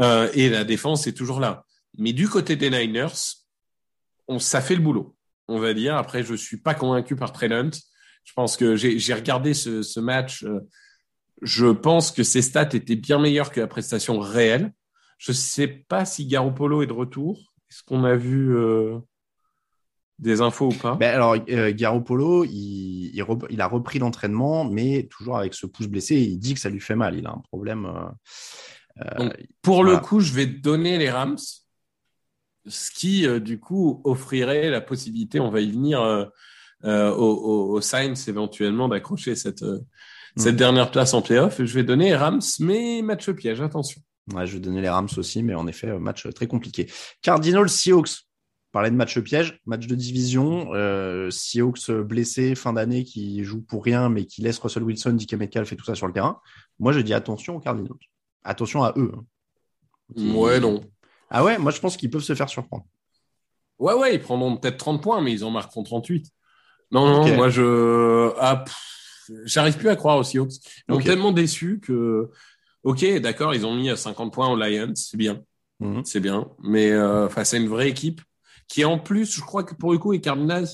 Euh, et la défense est toujours là. Mais du côté des Niners, on, ça fait le boulot, on va dire. Après, je suis pas convaincu par Trey. Je pense que j'ai regardé ce, match. euh, je pense que ses stats étaient bien meilleures que la prestation réelle. Je sais pas si Garoppolo est de retour. Est-ce qu'on a vu euh, des infos ou pas? Ben alors, euh, Garoppolo, il a repris l'entraînement, mais toujours avec ce pouce blessé. Il dit que ça lui fait mal. Il a un problème. Euh, Donc, Pour le coup, je vais donner les Rams, ce qui, euh, du coup, offrirait la possibilité, on va y venir, euh, euh, aux, aux- aux Saints éventuellement d'accrocher cette, euh, cette Mm. dernière place en playoff. Je vais donner les Rams, mais match piège, attention. ouais, je vais donner les Rams aussi, mais en effet, match très compliqué. Cardinals, Seahawks. Parlait de match piège, match de division. Euh, Seahawks blessé fin d'année qui joue pour rien, mais qui laisse Russell Wilson, DK Metcalf et tout ça sur le terrain. Moi, je dis attention aux Cardinals. Attention à eux. hein. Ouais, non. Ah ouais, moi je pense qu'ils peuvent se faire surprendre. Ouais, ouais, ils prendront peut-être 30 points, mais ils en marqueront 38. Non, non, moi, je, ah, j'arrive plus à croire aux Seahawks. Ils m'ont tellement déçu que, ok, d'accord, ils ont mis 50 points aux Lions, c'est bien. Mhm. c'est bien. Mais euh, face à une vraie équipe qui, en plus, je crois que pour le coup, les Cardinals,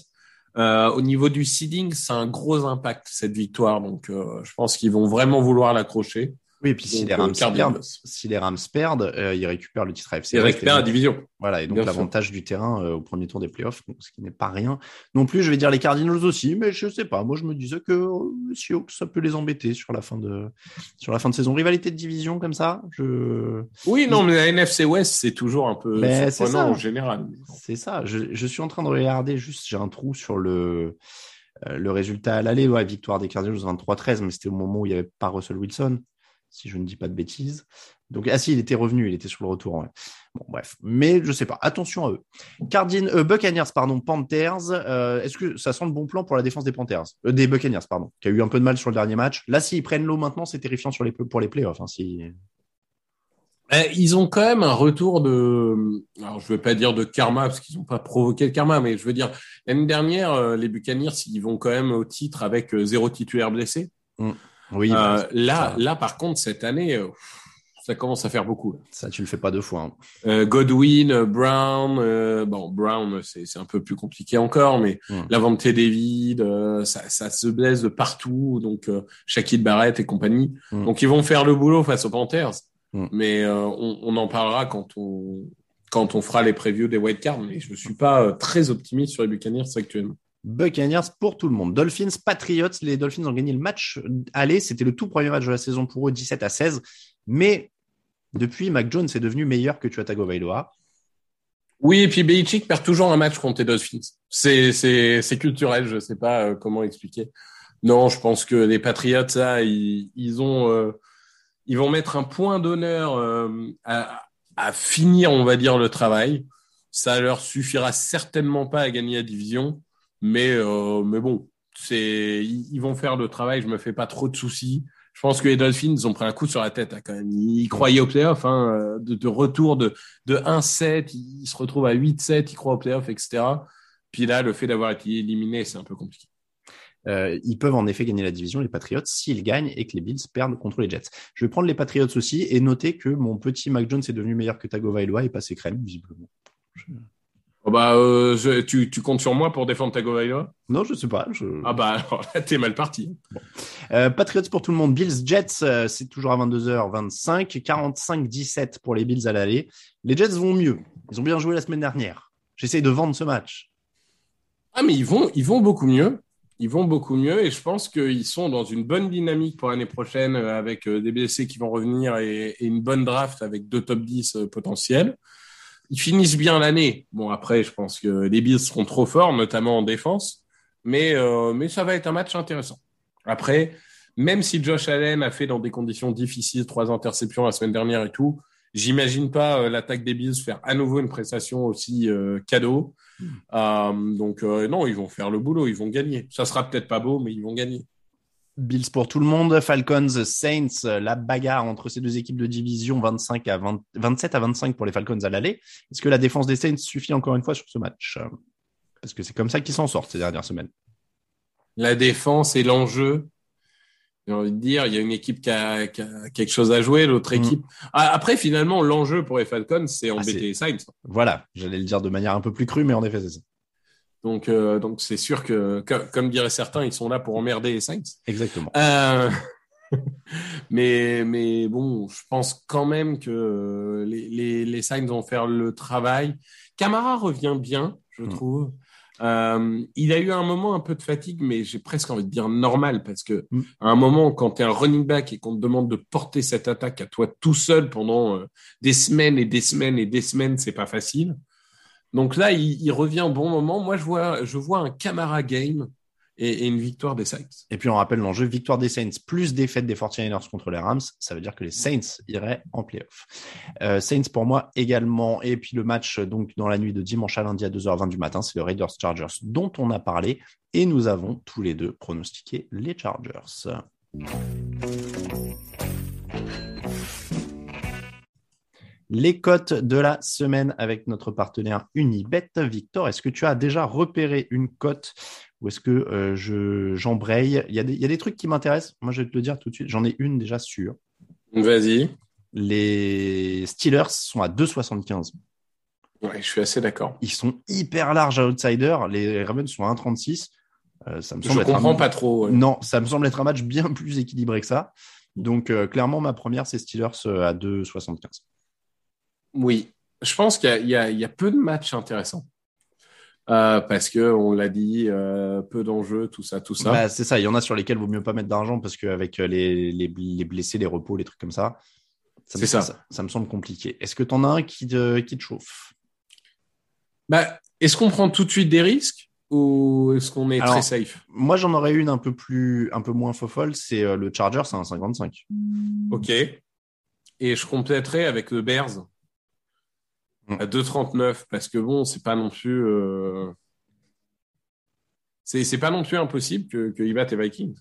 Euh, au niveau du seeding, c'est un gros impact cette victoire, donc euh, je pense qu'ils vont vraiment vouloir l'accrocher. Oui, et puis si les, euh, Rams Cardinals. perdent, si les Rams perdent, euh, ils récupèrent le titre AFC. C'est récupère la division. Voilà, et donc l'avantage du terrain euh, au premier tour des playoffs, donc, ce qui n'est pas rien. Non plus, je vais dire les Cardinals aussi, mais je sais pas. Moi, je me disais que Seahawks, ça peut les embêter sur la fin de sur la fin de saison. Rivalité de division comme ça, je Oui, non, mais la NFC West, c'est toujours un peu Mais c'est surprenant ça. en général. c'est ça. Je, je suis en train de regarder juste, j'ai un trou sur le le résultat à l'aller. Ouais, victoire des Cardinals 23-13, mais c'était au moment où il n'y avait pas Russell Wilson, si je ne dis pas de bêtises. Donc, ah si, il était revenu, il était sur le retour. ouais. Bon, bref. Mais je sais pas. Attention à eux. Cardin, euh, Buccaneers, pardon, Panthers. euh, Est-ce que ça sent le bon plan pour la défense des Panthers? Euh, Des Buccaneers, pardon, qui a eu un peu de mal sur le dernier match. Là, s'ils prennent l'eau maintenant, c'est terrifiant sur les, pour les playoffs. Hein, si... Eh, Ils ont quand même un retour de, alors je veux pas dire de karma parce qu'ils n'ont pas provoqué le karma, mais je veux dire l'année dernière, euh, les Buccaneers, ils vont quand même au titre avec zéro titulaire blessé. Oui, Euh, là, ça- là, par contre, cette année, euh, ça commence à faire beaucoup. ça, tu le fais pas deux fois. hein. Euh, Godwin, euh, Brown, euh, bon Brown, c'est un peu plus compliqué encore, mais Mm. Lavante David, euh, ça, ça se blesse de partout, donc euh, Shaquille Barrett et compagnie. Donc ils vont faire le boulot face aux Panthers, mais euh, on, on en parlera quand on quand on fera les previews des white cards. Mais je suis pas très optimiste sur les Buccaneers actuellement. Buccaneers pour tout le monde. Dolphins, Patriots. Les Dolphins ont gagné le match aller. C'était le tout premier match de la saison pour eux, 17 à 16. Mais depuis, Mac Jones est devenu meilleur que Tua Tagovailoa. Oui, et puis Belichick perd toujours un match contre les Dolphins. C'est culturel, je sais pas euh, comment expliquer. Non, je pense que les Patriots ils, ils ont euh, ils vont mettre un point d'honneur euh, à, à finir, on va dire, le travail. Ça leur suffira certainement pas à gagner la division, mais euh, mais bon, c'est ils, vont faire le travail. Je me fais pas trop de soucis. Je pense que les Dolphins ont pris un coup sur la tête hein, quand même. Ils croyaient au playoff, hein, de, de retour de de 1-7, ils se retrouvent à 8-7, ils croient au playoff, etc. Puis là, le fait d'avoir été éliminé, c'est un peu compliqué. Euh, ils peuvent en effet gagner la division, les Patriots, s'ils gagnent et que les Bills perdent contre les Jets. Je vais prendre les Patriots aussi et noter que mon petit Mac Jones est devenu meilleur que Tagovailoa et passé crème, visiblement. Oh bah, euh, je- tu, tu comptes sur moi pour défendre Tagovailoa Non, je sais pas. Je... Ah bah, alors là, t'es mal parti. Euh, Patriots pour tout le monde. Bills, Jets, euh, c'est toujours à 22h25. 45-17 pour les Bills à l'aller. Les Jets vont mieux. Ils ont bien joué la semaine dernière. J'essaye de vendre ce match. Ah, mais ils vont, ils vont beaucoup mieux. Ils vont beaucoup mieux et je pense qu'ils sont dans une bonne dynamique pour l'année prochaine avec des blessés qui vont revenir et, et une bonne draft avec deux top 10 euh, potentiels. Ils finissent bien l'année. Bon, après, je pense que les Bills seront trop forts, notamment en défense, mais, euh, mais ça va être un match intéressant. Après, même si Josh Allen a fait dans des conditions difficiles trois interceptions la semaine dernière et tout, j'imagine pas euh, l'attaque des Bills faire à nouveau une prestation aussi euh, cadeau. Euh, donc euh, non, ils vont faire le boulot, ils vont gagner. Ça sera peut-être pas beau, mais ils vont gagner. Bills pour tout le monde. Falcons, Saints, euh, la bagarre entre ces deux équipes de division, 25 à 20, 27 à 25 pour les Falcons à l'aller. Est-ce que la défense des Saints suffit encore une fois sur ce match? Euh, Parce que c'est comme ça qu'ils s'en sortent ces dernières semaines. La défense et l'enjeu. J'ai envie de dire, il y a une équipe qui a, qui a quelque chose à jouer, l'autre Mm. équipe. Ah, après, finalement, l'enjeu pour les Falcons, c'est Ah, embêter les Saints. Voilà, j'allais le dire de manière un peu plus crue, mais en effet, c'est ça. Donc, euh, donc c'est sûr que, que- comme diraient certains, ils sont là pour emmerder les Saints. Exactement. Euh, mais, mais bon, je pense quand même que les, les, les Saints vont faire le travail. Camara revient bien, je Mm. trouve. Euh, il a eu un moment un peu de fatigue, mais j'ai presque envie de dire normal parce que Mm. à un moment, quand tu es un running back et qu'on te demande de porter cette attaque à toi tout seul pendant euh, des semaines et des semaines et des semaines, c'est pas facile. Donc là, il, revient au bon moment. Moi, je vois, un Camara game et, et une victoire des Saints. Et puis on rappelle l'enjeu, victoire des Saints plus défaite des 49ers contre les Rams, ça veut dire que les Saints iraient en playoff. Euh, Saints pour moi également, et puis le match donc dans la nuit de dimanche à lundi à 2h20 du matin, c'est le Raiders Chargers dont on a parlé, et nous avons tous les deux pronostiqué les Chargers. Les cotes de la semaine avec notre partenaire Unibet. Victor, est-ce que tu as déjà repéré une cote ou est-ce que euh, je j'embraye? Il y, a des, il y a des trucs qui m'intéressent. Moi, je vais te le dire tout de suite. J'en ai une déjà sûre. Vas-y. Les Steelers sont à 2,75. Ouais, je suis assez d'accord. Ils sont hyper larges à outsider. Les Ravens sont à 1,36. Euh, ça me Je semble être un- pas trop. ouais. Non, ça me semble être un match bien plus équilibré que ça. Donc, euh, clairement, ma première, c'est Steelers euh, à 2,75. Oui, je pense qu'il y, a- y y peu de matchs intéressants. Euh, parce que on l'a dit, euh, peu d'enjeux, tout ça, tout ça. Bah, c'est ça, il y en a sur lesquels il vaut mieux pas mettre d'argent parce qu'avec les, les, les blessés, les repos, les trucs comme ça, ça, me, C'est ça. ça. ça me semble compliqué. Est-ce que tu en as un qui te, qui te chauffe? Bah, est-ce qu'on prend tout de suite des risques ou est-ce qu'on est Alors, très safe? Moi, j'en aurais une un peu plus, un peu moins fofolle, c'est euh, le Charger, c'est un 55. Ok. Et je compléterai avec le Bears. À 2,39 parce que bon, c'est pas non plus. euh, C'est c'est pas non plus impossible que, que battent les Vikings.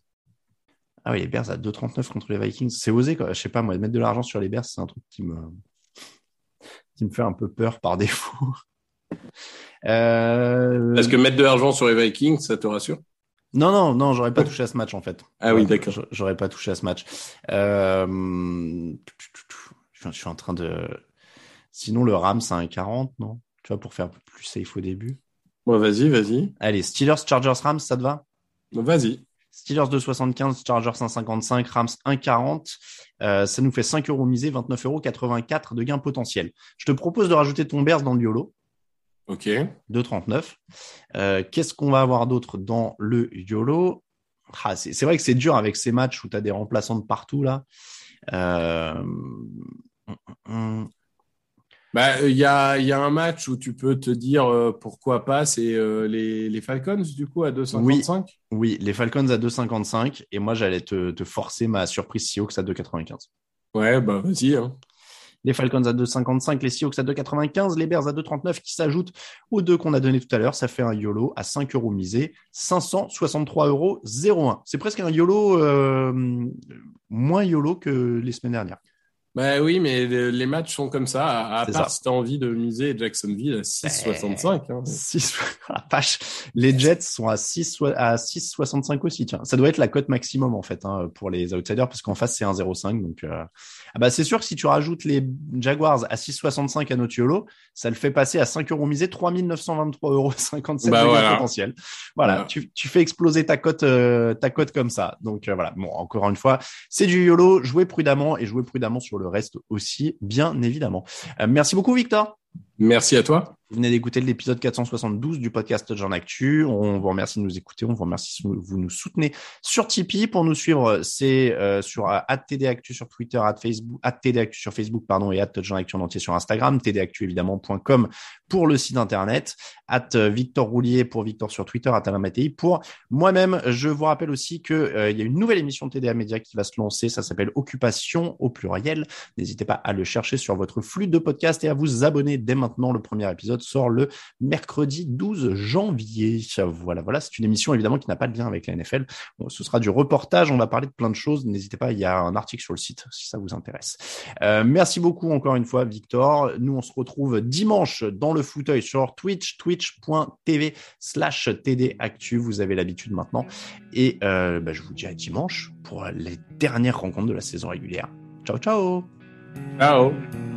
Ah oui, les Bears à 2,39 contre les Vikings. C'est osé, quoi. Je sais pas, moi, mettre de l'argent sur les Bears, c'est un truc qui me, qui me fait un peu peur par défaut. Euh, Parce que mettre de l'argent sur les Vikings, ça te rassure Non, non, non, j'aurais pas touché à ce match, en fait. Ah oui, d'accord. j'a- J'aurais pas touché à ce match. Euh... Je suis en train de. Sinon, le Rams, c'est un 40, non? Tu vois, pour faire plus safe au début. Bon, vas-y, vas-y. Allez, Steelers, Chargers, Rams, ça te va? Vas-y. Steelers 2,75, Chargers 1,55, Rams 1,40. Euh, ça nous fait 5 euros misés, 29,84 euros de gain potentiel. Je te propose de rajouter ton Bears dans le YOLO, Ok. 2,39. Euh, Qu'est-ce qu'on va avoir d'autre dans le YOLO? Ah, C'est vrai que c'est dur avec ces matchs où tu as des remplaçants de partout là. Euh, hum, hum, Bah, il y a, il y a un match où tu peux te dire euh, pourquoi pas, c'est euh, les, les Falcons, du coup, à 2,55 Oui, les Falcons à 2,55 et moi j'allais te, te forcer ma surprise Seahawks à 2,95. Ouais, bah vas-y. Hein. Les Falcons à 2,55, les Seahawks à 2,95, les Bears à 2,39 qui s'ajoutent aux deux qu'on a donnés tout à l'heure. Ça fait un YOLO à 5 euros misé, 563 euros 01. C'est presque un YOLO euh, moins YOLO que les semaines dernières. Bah oui, mais les, matchs sont comme ça, à, part ça. si tu as envie de miser Jacksonville à 6,65. hein. 6, la vache. Les Jets sont à 6, à 6,65 aussi. Tiens, ça doit être la cote maximum en fait hein, pour les outsiders parce qu'en face c'est 1,05. Donc, euh... ah bah c'est sûr que si tu rajoutes les Jaguars à 6,65 à notre YOLO, ça le fait passer à 5 euros misés, 3923 euros 57 Bah voilà. potentiel. Voilà, Voilà. Tu, tu fais exploser ta cote, euh, ta cote comme ça. Donc euh, voilà. Bon, encore une fois, c'est du YOLO. Jouez prudemment et jouez prudemment sur le reste aussi, bien évidemment. Euh, merci beaucoup, Victor. Merci à toi. Vous venez d'écouter l'épisode 472 du podcast Jean Actu. On vous remercie de nous écouter. On vous remercie si vous nous soutenez sur Tipeee. Pour nous suivre, c'est euh, sur euh, @tdactu sur Twitter, @Facebook, @tdactu sur Facebook, pardon, et @Jean Actu en entier sur Instagram. tdactu évidemment.com pour le site internet. Euh, Victor Roulier pour Victor sur Twitter, at Alain Mattei pour moi-même. Je vous rappelle aussi que euh, il y a une nouvelle émission de TDA Média qui va se lancer. Ça s'appelle Occupation au pluriel. N'hésitez pas à le chercher sur votre flux de podcast et à vous abonner dès maintenant. Le premier épisode sort le mercredi 12 janvier. Voilà, voilà. C'est une émission évidemment qui n'a pas de lien avec la NFL. Ce sera du reportage. On va parler de plein de choses. N'hésitez pas. Il y a un article sur le site si ça vous intéresse. Euh, merci beaucoup encore une fois, Victor. Nous, on se retrouve dimanche dans le fauteuil sur Twitch, twitch.tv slash tdactu. Vous avez l'habitude maintenant. Et euh, bah, je vous dis à dimanche pour les dernières rencontres de la saison régulière. Ciao, ciao Ciao.